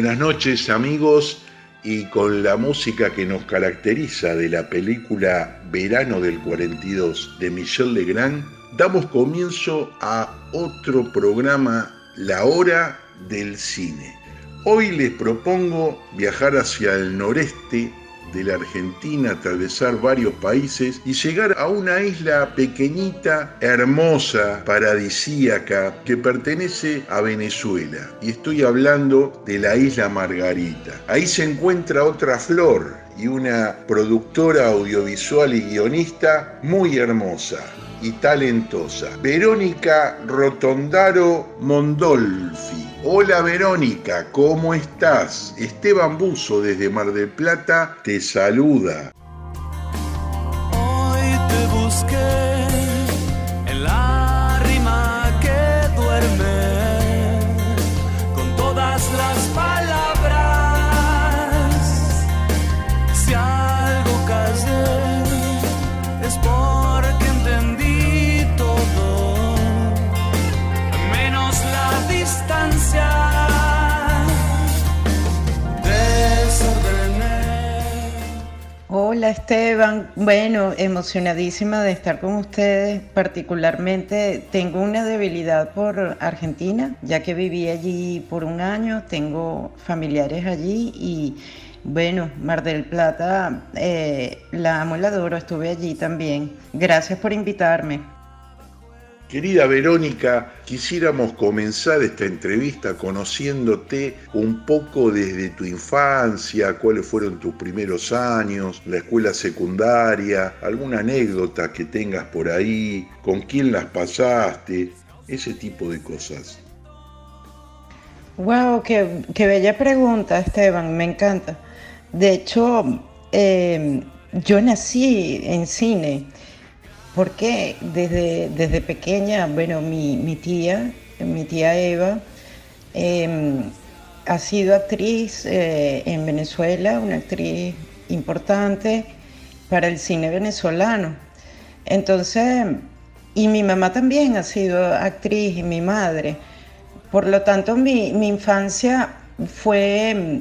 Buenas noches amigos y con la música que nos caracteriza de la película Verano del 42 de Michel Legrand, damos comienzo a otro programa, La Hora del Cine. Hoy les propongo viajar hacia el noreste de la Argentina, atravesar varios países y llegar a una isla pequeñita, hermosa, paradisíaca, que pertenece a Venezuela. Y estoy hablando de la isla Margarita. Ahí se encuentra otra flor y una productora audiovisual y guionista muy hermosa y talentosa, Verónica Rotondaro Mondolfi. Hola Verónica, ¿cómo estás? Esteban Buzo desde Mar del Plata te saluda. Hola Esteban, bueno, emocionadísima de estar con ustedes. Particularmente tengo una debilidad por Argentina, ya que viví allí por un año, tengo familiares allí y bueno, Mar del Plata, eh, la amo y la adoro, estuve allí también. Gracias por invitarme. Querida Verónica, quisiéramos comenzar esta entrevista conociéndote un poco desde tu infancia, cuáles fueron tus primeros años, la escuela secundaria, alguna anécdota que tengas por ahí, con quién las pasaste, ese tipo de cosas. Wow, qué, qué bella pregunta, Esteban, me encanta. De hecho, eh, yo nací en cine porque desde, desde pequeña, bueno, mi, mi tía, mi tía Eva, eh, ha sido actriz eh, en Venezuela, una actriz importante para el cine venezolano. Entonces, y mi mamá también ha sido actriz y mi madre. Por lo tanto, mi, mi infancia fue mm,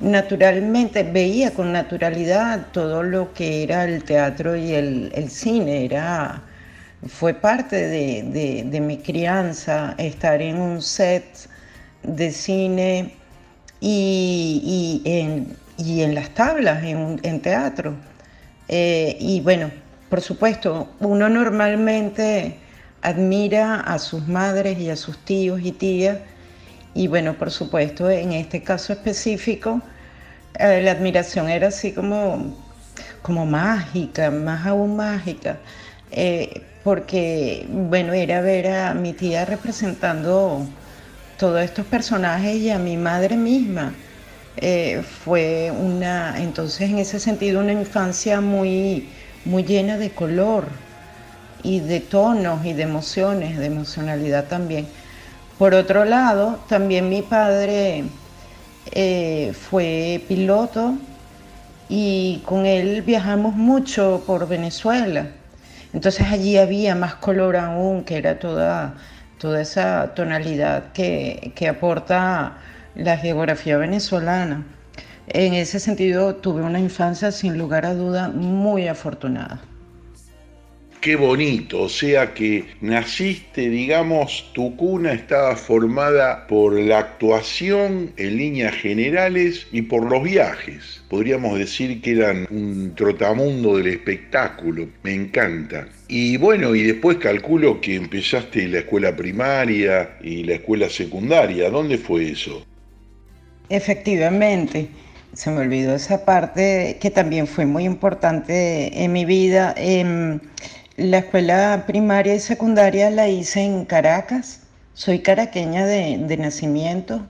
naturalmente, veía con naturalidad todo lo que era el teatro y el, el cine. Era, fue parte de, de- mi crianza estar en un set de cine y, y en, y en las tablas, en, en teatro. Eh, y bueno, por supuesto, uno normalmente admira a sus madres y a sus tíos y tías. Y bueno, por supuesto, en este caso específico, eh, la admiración era así como, como mágica, más aún mágica. Eh, porque, bueno, era ver a mi tía representando todos estos personajes y a mi madre misma. Eh, fue una, entonces en ese sentido, una infancia muy, muy llena de color y de tonos y de emociones, de emocionalidad también. Por otro lado, también mi padre eh, fue piloto y con él viajamos mucho por Venezuela. Entonces allí había más color aún, que era toda, toda esa tonalidad que, que aporta la geografía venezolana. En ese sentido tuve una infancia sin lugar a duda muy afortunada. Qué bonito, o sea que naciste, digamos, tu cuna estaba formada por la actuación en líneas generales y por los viajes. Podríamos decir que eran un trotamundo del espectáculo, me encanta. Y bueno, y después calculo que empezaste la escuela primaria y la escuela secundaria, ¿dónde fue eso? Efectivamente, se me olvidó esa parte que también fue muy importante en mi vida. Em, la escuela primaria y secundaria la hice en Caracas. Soy caraqueña de, de nacimiento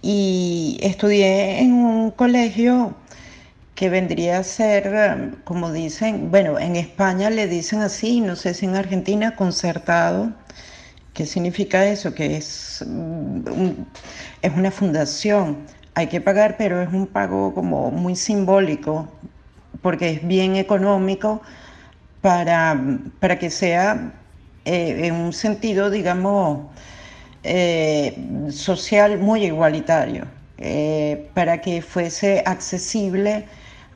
y estudié en un colegio que vendría a ser, em, como dicen, bueno, en España le dicen así, no sé si en Argentina, concertado. ¿Qué significa eso? Que es, mm, es una fundación. Hay que pagar, pero es un pago como muy simbólico, porque es bien económico para, para que sea eh, en un sentido, digamos, eh, social muy igualitario. eh, para que fuese accesible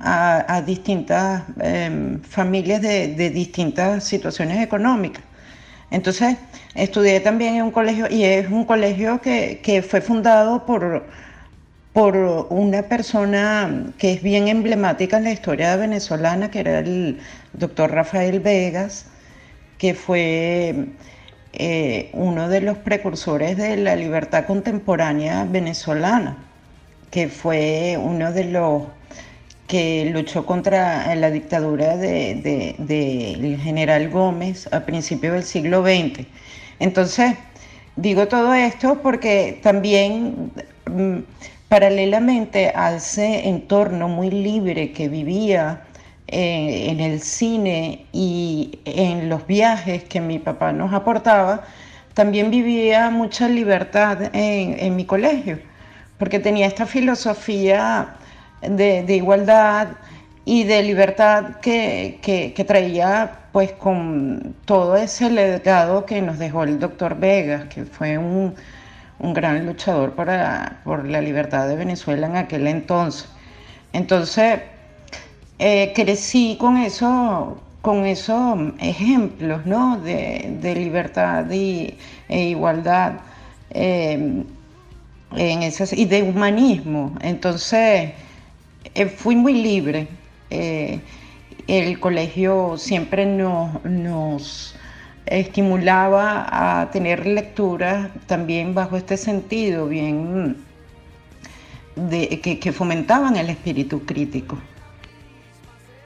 a, distintas em, familias de, distintas situaciones económicas. Entonces, estudié también en un colegio, y es un colegio que, que fue fundado por, por una persona que es bien emblemática en la historia venezolana, que era el doctor Rafael Vegas, que fue eh, uno de los precursores de la libertad contemporánea venezolana, que fue uno de los que luchó contra la dictadura del de, general Gómez a principios del siglo XX. Entonces, digo todo esto porque también, mm, paralelamente a ese entorno muy libre que vivía eh, en el cine y en los viajes que mi papá nos aportaba, también vivía mucha libertad en, mi colegio, porque tenía esta filosofía de, igualdad y de libertad que, traía pues con todo ese legado que nos dejó el doctor Vegas, que fue un, gran luchador por la libertad de Venezuela en aquel entonces. Entonces, eh, crecí con eso, con esos ejemplos ¿no? de, libertad y, e igualdad eh, en esas, y de humanismo. Entonces, eh, fui muy libre. el colegio siempre nos, nos estimulaba a tener lecturas también bajo este sentido, bien de, que fomentaban el espíritu crítico.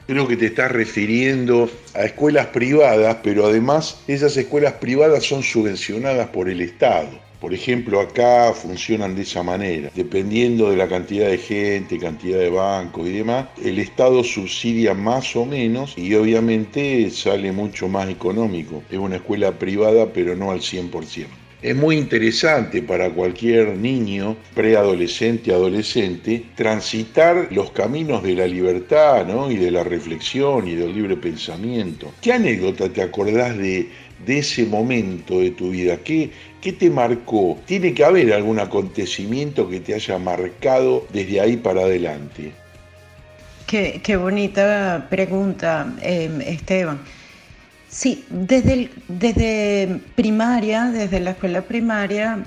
Creo que te estás refiriendo a escuelas privadas, pero además esas escuelas privadas son subvencionadas por el Estado. Por ejemplo, acá funcionan de esa manera. Dependiendo de la cantidad de gente, cantidad de bancos y demás, el Estado subsidia más o menos y obviamente sale mucho más económico. Es una escuela privada, pero no al 100% es muy interesante para cualquier niño, preadolescente, adolescente, transitar los caminos de la libertad y de la reflexión y del libre pensamiento. ¿Qué anécdota te acordás de, ese momento de tu vida? ¿Qué, ¿Qué te marcó? Tiene que haber algún acontecimiento que te haya marcado desde ahí para adelante. Qué, bonita pregunta, eh, Esteban. Sí, desde, desde primaria, desde la escuela primaria,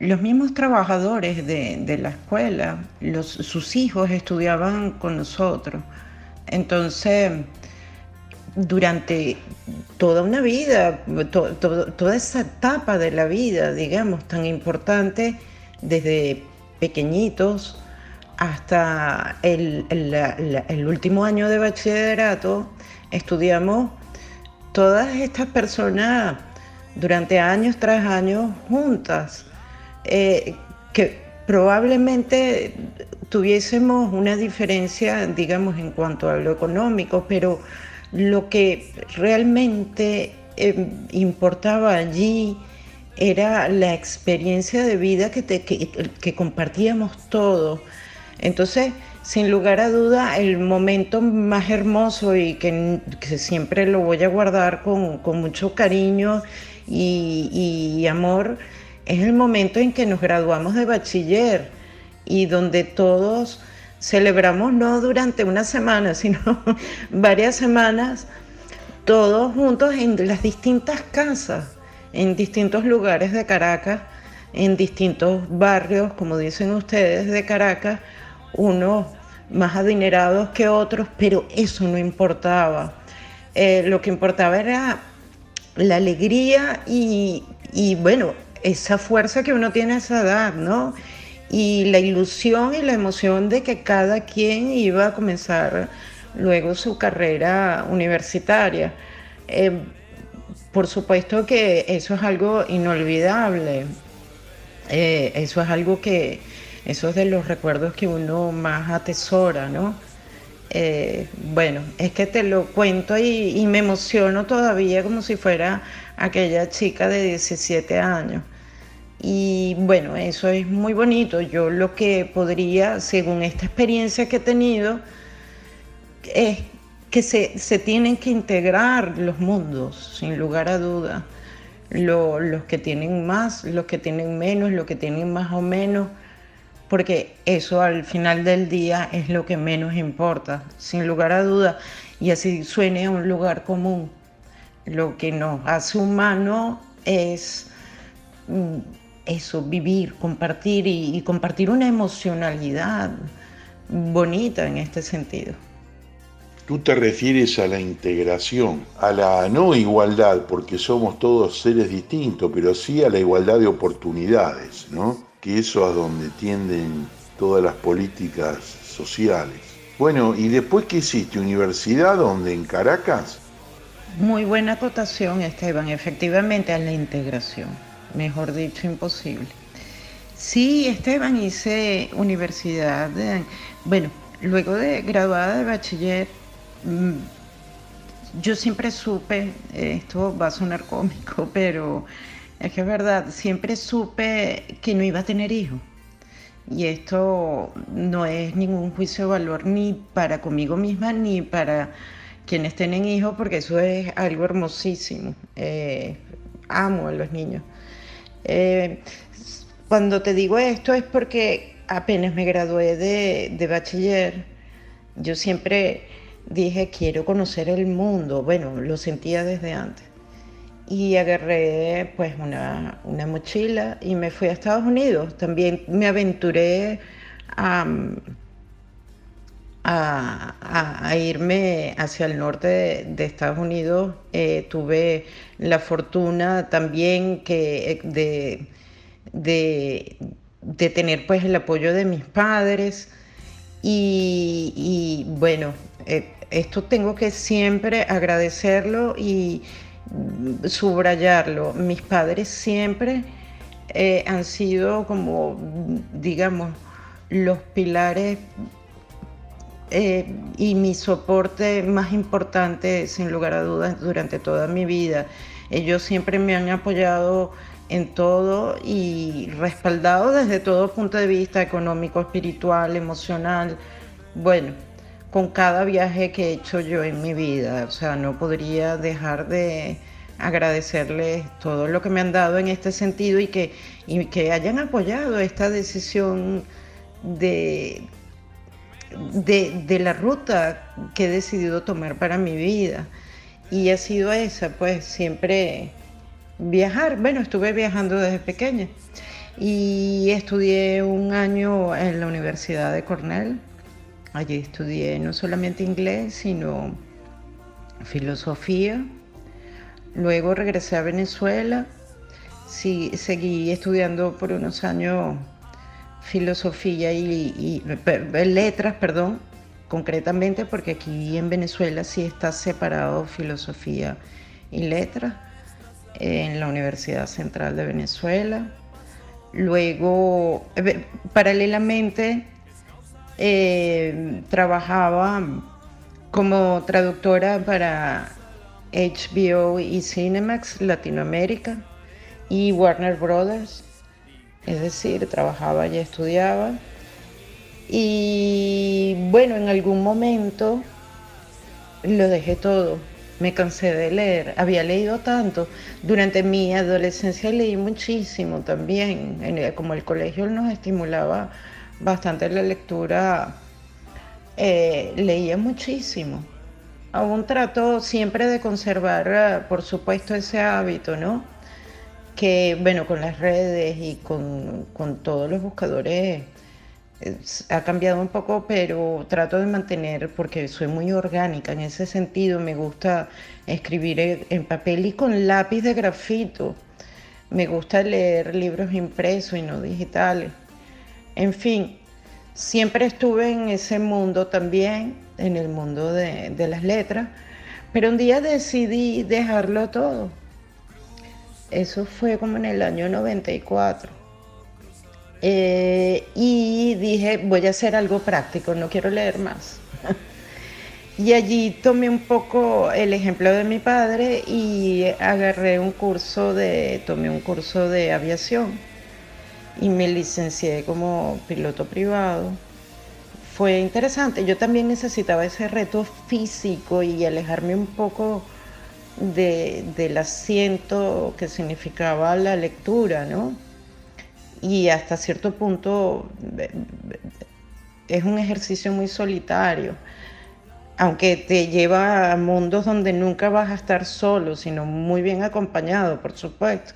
los mismos trabajadores de, la escuela, sus hijos estudiaban con nosotros. Entonces, durante toda una vida, toda esa etapa de la vida, digamos, tan importante, desde pequeñitos hasta el, el último año de bachillerato, estudiamos todas estas personas durante años tras años juntas, eh, que probablemente tuviésemos una diferencia, digamos, en cuanto a lo económico, pero lo que realmente eh, importaba allí era la experiencia de vida que, que compartíamos todos. Entonces, sin lugar a duda, el momento más hermoso y que, siempre lo voy a guardar con, mucho cariño y, amor es el momento en que nos graduamos de bachiller y donde todos celebramos no durante una semana, sino varias semanas, todos juntos en las distintas casas, en distintos lugares de Caracas, en distintos barrios, como dicen ustedes, de Caracas, unos más adinerados que otros, pero eso no importaba. Eh, lo que importaba era la alegría y, bueno, esa fuerza que uno tiene a esa edad, ¿no? Y la ilusión y la emoción de que cada quien iba a comenzar luego su carrera universitaria. Eh, por supuesto que eso es algo inolvidable. Eh, eso es algo que, eso es de los recuerdos que uno más atesora, ¿no? Eh, bueno, es que te lo cuento y, me emociono todavía como si fuera aquella chica de 17 años. Y bueno, eso es muy bonito. Yo lo que podría, según esta experiencia que he tenido, es que se, tienen que integrar los mundos, sin lugar a duda. los que tienen más, los que tienen menos, los que tienen más o menos porque eso al final del día es lo que menos importa, sin lugar a duda, y así suene a un lugar común. Lo que nos hace humano es mm, eso, vivir, compartir y, y compartir una emocionalidad bonita en este sentido. Tú te refieres a la integración, a la no igualdad, porque somos todos seres distintos, pero sí a la igualdad de oportunidades, ¿no? Que eso es donde tienden todas las políticas sociales. Bueno, ¿y después qué hiciste? ¿Universidad donde en Caracas? Muy buena acotación, Esteban, efectivamente a la integración, mejor dicho, imposible. Sí, Esteban, hice universidad, bueno, luego de graduada de bachiller, Mm, yo siempre supe, esto va a sonar cómico, pero es que es verdad, siempre supe que no iba a tener hijos. Y esto no es ningún juicio de valor ni para conmigo misma ni para quienes tienen hijos, porque eso es algo hermosísimo. Eh, amo a los niños. Eh, cuando te digo esto es porque apenas me gradué de, de bachiller, yo siempre dije, quiero conocer el mundo. Bueno, lo sentía desde antes. Y agarré pues una, mochila y me fui a Estados Unidos. También me aventuré a, a, irme hacia el norte de, Estados Unidos. Eh, tuve la fortuna también que, de, de, tener pues el apoyo de mis padres. Y, y bueno, eh, esto tengo que siempre agradecerlo y subrayarlo. Mis padres siempre eh, han sido como, digamos, los pilares eh, y mi soporte más importante, sin lugar a dudas, durante toda mi vida. Ellos siempre me han apoyado en todo y respaldado desde todo punto de vista económico, espiritual, emocional. Bueno, con cada viaje que he hecho yo en mi vida. O sea, no podría dejar de agradecerles todo lo que me han dado en este sentido y que, que hayan apoyado esta decisión de, de, la ruta que he decidido tomar para mi vida. Y ha sido esa, pues siempre viajar. Bueno, estuve viajando desde pequeña y estudié un año en la Universidad de Cornell Allí estudié no solamente inglés, sino filosofía. Luego regresé a Venezuela, sí, seguí estudiando por unos años filosofía y, letras, perdón, concretamente porque aquí en Venezuela sí está separado filosofía y letras en la Universidad Central de Venezuela. Luego, eh, paralelamente, eh, trabajaba como traductora para HBO y Cinemax Latinoamérica y Warner Brothers. Es decir, trabajaba y estudiaba. Y bueno, en algún momento lo dejé todo. Me cansé de leer. Había leído tanto. Durante mi adolescencia leí muchísimo también. como el colegio nos estimulaba bastante la lectura, eh, leía muchísimo. Aún trato siempre de conservar, eh, por supuesto, ese hábito, ¿no? Que, bueno, con las redes y con, todos los buscadores eh, ha cambiado un poco, pero trato de mantener, porque soy muy orgánica en ese sentido, me gusta escribir en papel y con lápiz de grafito. Me gusta leer libros impresos y no digitales. En fin, siempre estuve en ese mundo también, en el mundo de, las letras, pero un día decidí dejarlo todo. Eso fue como en el año 94. Eh, y dije, voy a hacer algo práctico, no quiero leer más. y allí tomé un poco el ejemplo de mi padre y agarré un curso de, tomé un curso de aviación y me licencié como piloto privado. Fue interesante, yo también necesitaba ese reto físico y alejarme un poco del asiento que significaba la lectura, ¿no? y hasta cierto punto es un ejercicio muy solitario, aunque te lleva a mundos donde nunca vas a estar solo, sino muy bien acompañado, por supuesto,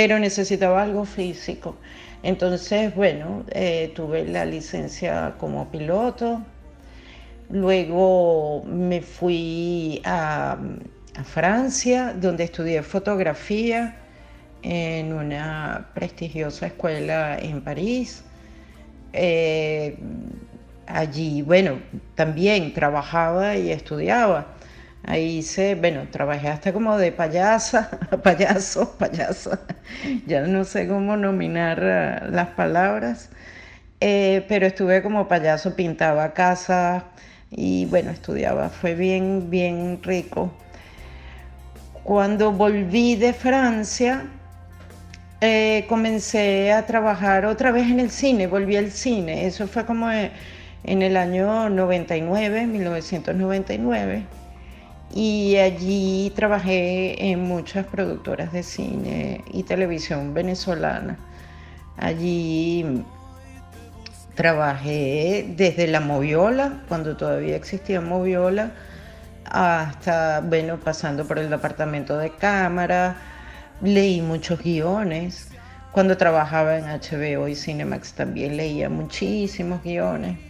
pero necesitaba algo físico. Entonces, bueno, eh, tuve la licencia como piloto, luego me fui a, Francia, donde estudié fotografía en una prestigiosa escuela en París. Eh, allí, bueno, también trabajaba y estudiaba. Ahí hice, bueno, trabajé hasta como de payasa, payaso, payasa, ya no sé cómo nominar eh, las palabras, eh, pero estuve como payaso, pintaba casas y bueno, estudiaba, fue bien, bien rico. Cuando volví de Francia, eh, comencé a trabajar otra vez en el cine, volví al cine, eso fue como en el año 99, 1999 y allí trabajé en muchas productoras de cine y televisión venezolana. Allí trabajé desde la Moviola, cuando todavía existía Moviola, hasta, bueno, pasando por el departamento de cámara, leí muchos guiones. Cuando trabajaba en HBO y Cinemax también leía muchísimos guiones.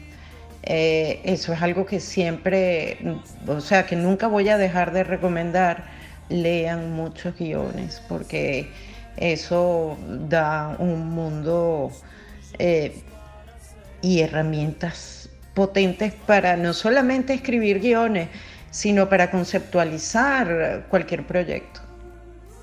Eh, eso es algo que siempre, o sea, que nunca voy a dejar de recomendar. Lean muchos guiones porque eso da un mundo eh, y herramientas potentes para no solamente escribir guiones, sino para conceptualizar cualquier proyecto.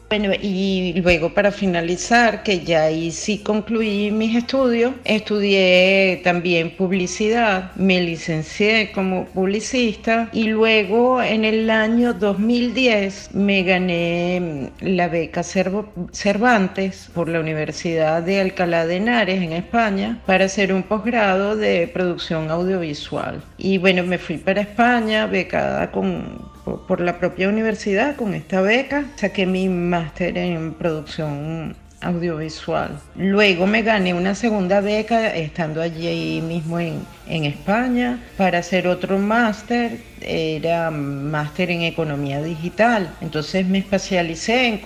Bueno, y luego para finalizar, que ya ahí sí concluí mis estudios, estudié también publicidad, me licencié como publicista y luego en el año 2010 me gané la beca Cervantes por la Universidad de Alcalá de Henares en España para hacer un posgrado de producción audiovisual. Y bueno, me fui para España becada con por la propia universidad con esta beca. Saqué mi máster en producción audiovisual. Luego me gané una segunda beca estando allí mismo en, en España para hacer otro máster, era máster en economía digital. Entonces me especialicé en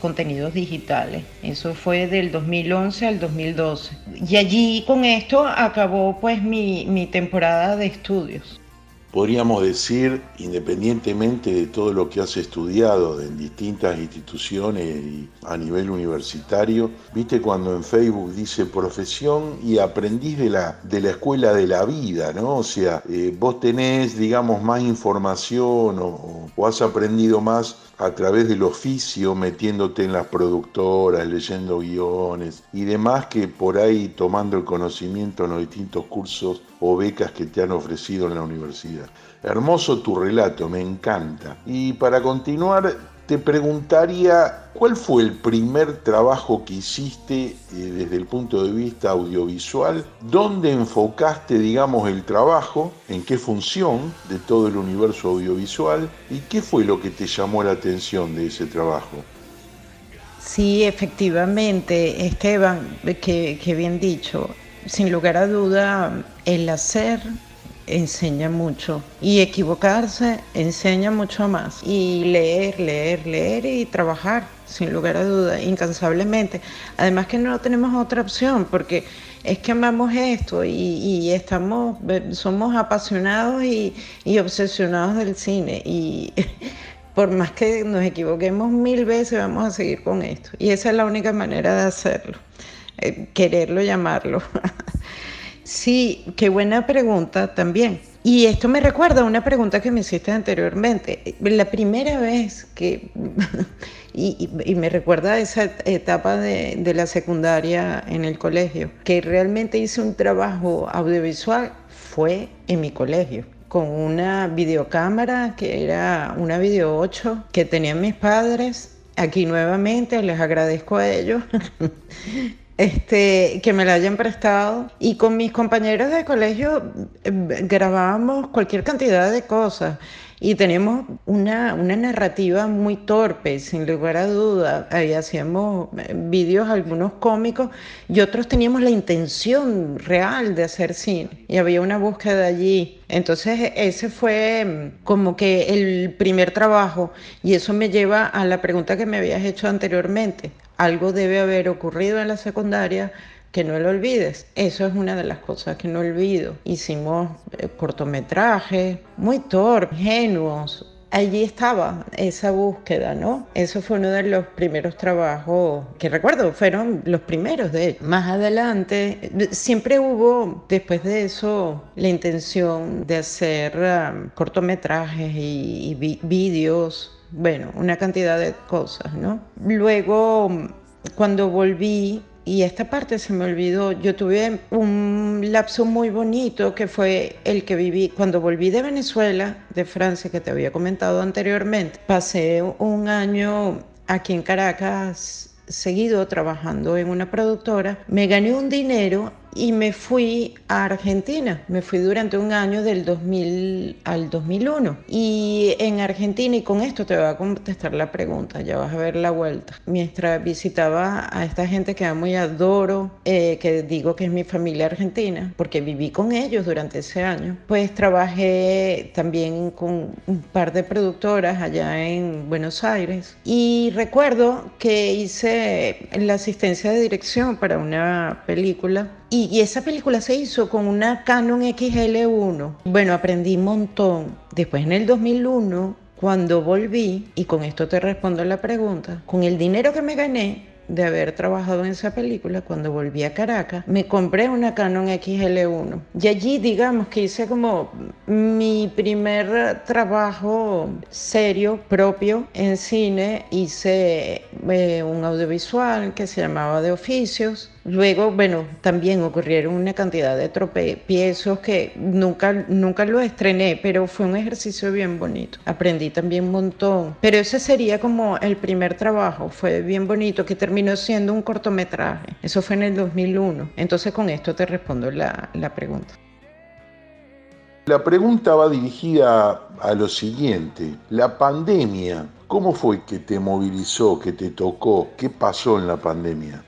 contenidos digitales. Eso fue del 2011 al 2012. Y allí con esto acabó pues mi, mi temporada de estudios podríamos decir, independientemente de todo lo que has estudiado en distintas instituciones y a nivel universitario, viste cuando en Facebook dice profesión y aprendiz de la, de la escuela de la vida, ¿no? O sea, eh, vos tenés, digamos, más información o, o has aprendido más a través del oficio, metiéndote en las productoras, leyendo guiones y demás que por ahí tomando el conocimiento en los distintos cursos o becas que te han ofrecido en la universidad. Hermoso tu relato, me encanta. Y para continuar, te preguntaría, ¿cuál fue el primer trabajo que hiciste eh, desde el punto de vista audiovisual? ¿Dónde enfocaste, digamos, el trabajo? ¿En qué función de todo el universo audiovisual? ¿Y qué fue lo que te llamó la atención de ese trabajo? Sí, efectivamente, Esteban, que, que bien dicho. Sin lugar a duda, el hacer enseña mucho y equivocarse enseña mucho más y leer, leer, leer y trabajar sin lugar a duda, incansablemente. Además que no tenemos otra opción porque es que amamos esto y, estamos, somos apasionados y, obsesionados del cine y por más que nos equivoquemos mil veces vamos a seguir con esto y esa es la única manera de hacerlo, eh, quererlo llamarlo. Sí, qué buena pregunta también. Y esto me recuerda a una pregunta que me hiciste anteriormente. La primera vez que, y, me recuerda a esa etapa de, de, la secundaria en el colegio, que realmente hice un trabajo audiovisual fue en mi colegio con una videocámara que era una video 8 que tenían mis padres. Aquí nuevamente les agradezco a ellos este, que me la hayan prestado. Y con mis compañeros de colegio eh, grabábamos cualquier cantidad de cosas. Y teníamos una, una narrativa muy torpe, sin lugar a duda. Ahí hacíamos eh, vídeos, algunos cómicos, y otros teníamos la intención real de hacer cine. Y había una búsqueda allí. Entonces ese fue mm, como que el primer trabajo. Y eso me lleva a la pregunta que me habías hecho anteriormente. Algo debe haber ocurrido en la secundaria que no lo olvides. Eso es una de las cosas que no olvido. Hicimos eh, cortometrajes muy torpes, ingenuos. Allí estaba esa búsqueda, ¿no? Eso fue uno de los primeros trabajos que recuerdo, fueron los primeros de ellos. Más adelante, siempre hubo, después de eso, la intención de hacer um, cortometrajes y, y vídeos, bueno, una cantidad de cosas, ¿no? Luego, cuando volví y esta parte se me olvidó. Yo tuve un lapso muy bonito que fue el que viví cuando volví de Venezuela, de Francia, que te había comentado anteriormente. Pasé un año aquí en Caracas seguido trabajando en una productora. Me gané un dinero y me fui a Argentina. Me fui durante un año del 2000 al 2001. Y en Argentina, y con esto te voy a contestar la pregunta, ya vas a ver la vuelta. Mientras visitaba a esta gente que amo y adoro, eh, que digo que es mi familia argentina, porque viví con ellos durante ese año, pues trabajé también con un par de productoras allá en Buenos Aires. Y recuerdo que hice la asistencia de dirección para una película y, esa película se hizo con una Canon XL1. Bueno, aprendí un montón. Después en el 2001, cuando volví, y con esto te respondo la pregunta, con el dinero que me gané, de haber trabajado en esa película, cuando volví a Caracas, me compré una Canon XL1. Y allí, digamos que hice como mi primer trabajo serio, propio, en cine. Hice eh, un audiovisual que se llamaba De Oficios Luego, bueno, también ocurrieron una cantidad de tropiezos que nunca, nunca lo estrené, pero fue un ejercicio bien bonito. Aprendí también un montón. Pero ese sería como el primer trabajo, fue bien bonito, que terminó siendo un cortometraje. Eso fue en el 2001. Entonces con esto te respondo la, la pregunta. La pregunta va dirigida a lo siguiente. La pandemia, ¿cómo fue que te movilizó, que te tocó? ¿Qué pasó en la pandemia?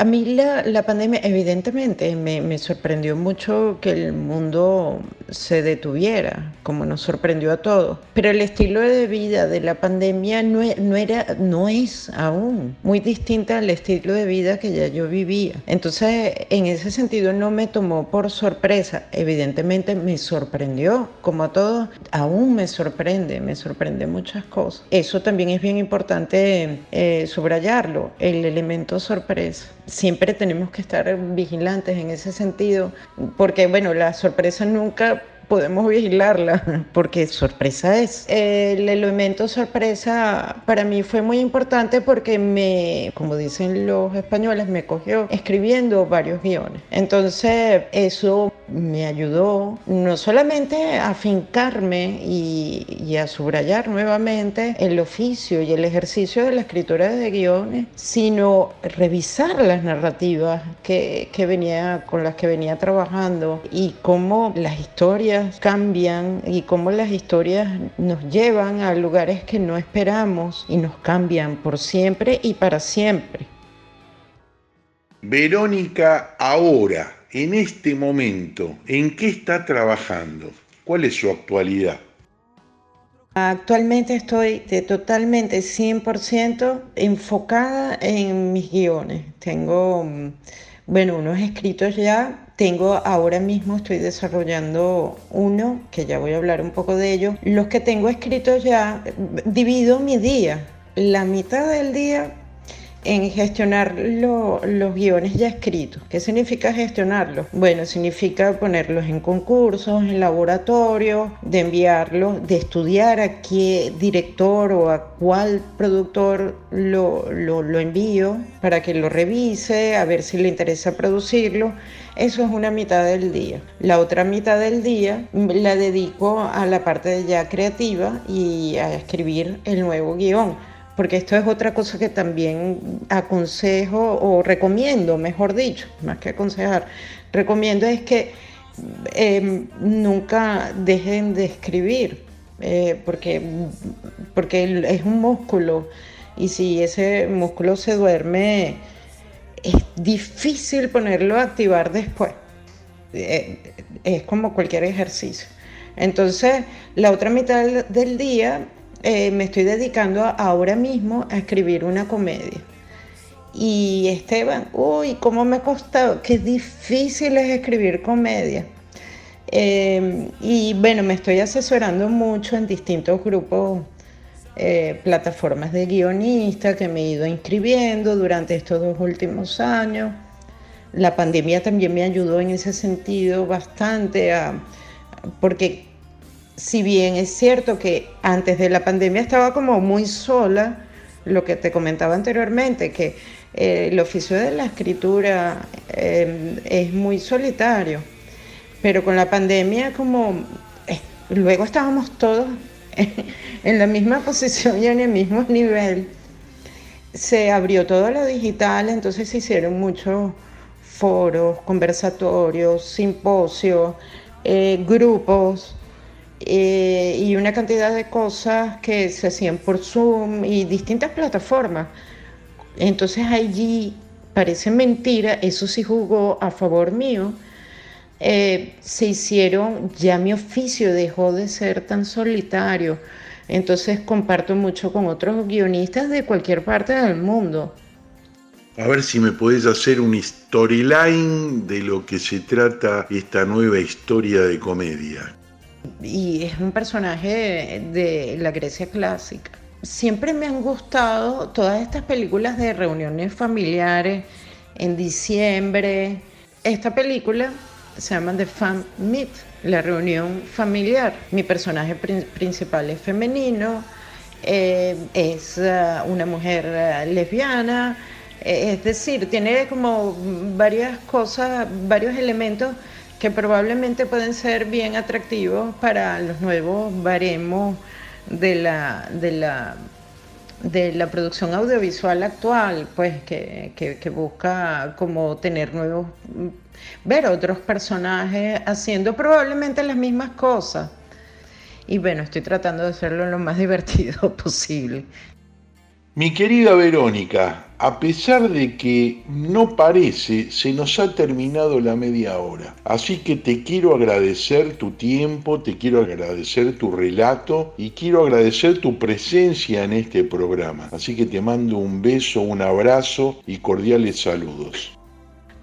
A mí la, la pandemia evidentemente me, me, sorprendió mucho que el mundo se detuviera, como nos sorprendió a todos. Pero el estilo de vida de la pandemia no, e, no, era, no es aún muy distinta al estilo de vida que ya yo vivía. Entonces, en ese sentido no me tomó por sorpresa. Evidentemente me sorprendió, como a todos, aún me sorprende, me sorprende muchas cosas. Eso también es bien importante eh, subrayarlo, el elemento sorpresa siempre tenemos que estar vigilantes en ese sentido, porque bueno, la sorpresa nunca podemos vigilarla, porque sorpresa es. El elemento sorpresa para mí fue muy importante porque me, como dicen los españoles, me cogió escribiendo varios guiones. Entonces eso me ayudó no solamente a fincarme y, y, a subrayar nuevamente el oficio y el ejercicio de la escritura de guiones, sino revisar las narrativas que, que venía, con las que venía trabajando y cómo las historias cambian y cómo las historias nos llevan a lugares que no esperamos y nos cambian por siempre y para siempre. Verónica, ahora, en este momento, ¿en qué está trabajando? ¿Cuál es su actualidad? Actualmente estoy de totalmente 100% enfocada en mis guiones. Tengo, mm, bueno, unos escritos ya tengo ahora mismo, estoy desarrollando uno, que ya voy a hablar un poco de ello. Los que tengo escritos ya, divido mi día. La mitad del día en gestionar los guiones ya escritos. ¿Qué significa gestionarlos? Bueno, significa ponerlos en concursos, en laboratorios, de enviarlos, de estudiar a qué director o a cuál productor lo, lo, lo envío para que lo revise, a ver si le interesa producirlo. Eso es una mitad del día. La otra mitad del día la dedico a la parte ya creativa y a escribir el nuevo guion porque esto es otra cosa que también aconsejo o recomiendo, mejor dicho, más que aconsejar, recomiendo es que em, nunca dejen de escribir, eh, porque, porque es un músculo y si ese músculo se duerme, es difícil ponerlo a activar después. Eh, es como cualquier ejercicio. Entonces, la otra mitad del día eh, me estoy dedicando ahora mismo a escribir una comedia. Y Esteban, uy, ¿cómo me ha costado? Qué difícil es escribir comedia. Em, y bueno, me estoy asesorando mucho en distintos grupos, eh, plataformas de guionista que me he ido inscribiendo durante estos dos últimos años. La pandemia también me ayudó en ese sentido bastante, porque si bien es cierto que antes de la pandemia estaba como muy sola, lo que te comentaba anteriormente, que eh, el oficio de la escritura em, es muy solitario, pero con la pandemia como eh, luego estábamos todos en la misma posición y en el mismo nivel, se abrió todo lo digital, entonces se hicieron muchos foros, conversatorios, simposios, eh, grupos eh, y una cantidad de cosas que se hacían por Zoom y distintas plataformas. Entonces allí parece mentira, eso sí jugó a favor mío. Eh, se hicieron, ya mi oficio dejó de ser tan solitario, entonces comparto mucho con otros guionistas de cualquier parte del mundo. A ver si me podés hacer un storyline de lo que se trata esta nueva historia de comedia. Y es un personaje de la Grecia clásica. Siempre me han gustado todas estas películas de reuniones familiares en diciembre. Esta película se llama The Fam Meet, la reunión familiar. Mi personaje principal es femenino, eh, es uh, una mujer uh, lesbiana, eh, es decir, tiene como varias cosas, varios elementos que probablemente pueden ser bien atractivos para los nuevos baremos de la, de la, de la producción audiovisual actual, pues que, que busca como tener nuevos, ver otros personajes haciendo probablemente las mismas cosas. Y bueno, estoy tratando de hacerlo lo más divertido posible. Mi querida Verónica, a pesar de que no parece, se nos ha terminado la media hora. Así que te quiero agradecer tu tiempo, te quiero agradecer tu relato y quiero agradecer tu presencia en este programa. Así que te mando un beso, un abrazo y cordiales saludos.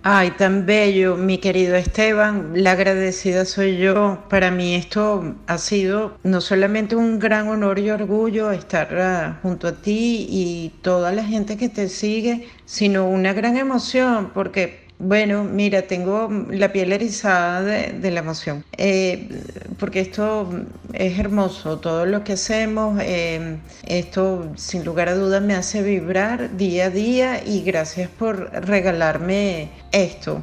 Ay, tan bello, mi querido Esteban, la agradecida soy yo. Para mí esto ha sido no solamente un gran honor y orgullo estar ah, junto a ti y toda la gente que te sigue, sino una gran emoción porque bueno, mira, tengo la piel erizada de, la emoción, eh, porque esto es hermoso, todo lo que hacemos, eh, esto sin lugar a dudas me hace vibrar día a día y gracias por regalarme esto,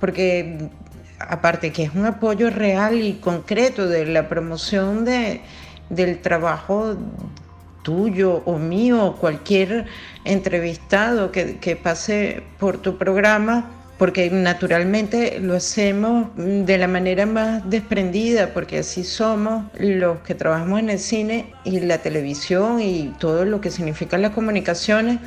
porque aparte que es un apoyo real y concreto de la promoción de, del trabajo tuyo o mío o cualquier entrevistado que, que pase por tu programa, porque naturalmente lo hacemos de la manera más desprendida, porque así somos los que trabajamos en el cine y la televisión y todo lo que significa las comunicaciones,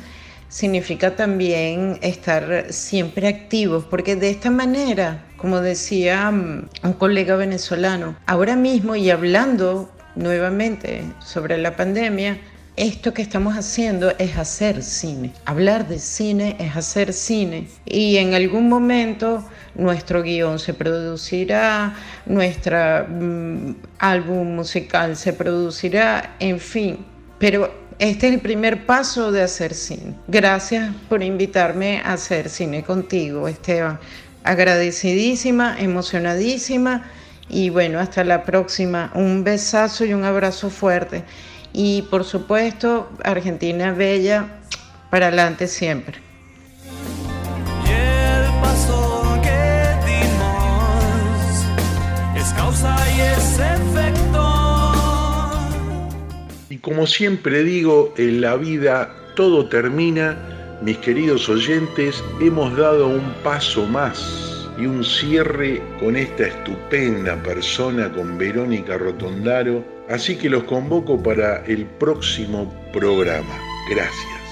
significa también estar siempre activos, porque de esta manera, como decía mm, un colega venezolano, ahora mismo y hablando nuevamente sobre la pandemia, esto que estamos haciendo es hacer cine. Hablar de cine es hacer cine. Y en algún momento nuestro guion se producirá, nuestro mm, álbum musical se producirá, en fin. Pero este es el primer paso de hacer cine. Gracias por invitarme a hacer cine contigo, Esteban. Agradecidísima, emocionadísima. Y bueno, hasta la próxima. Un besazo y un abrazo fuerte. Y por supuesto, Argentina Bella, para adelante siempre. Y el paso que dimos es causa y es efecto. Y como siempre digo, en la vida todo termina. Mis queridos oyentes, hemos dado un paso más y un cierre con esta estupenda persona, con Verónica Rotondaro. Así que los convoco para el próximo programa. Gracias.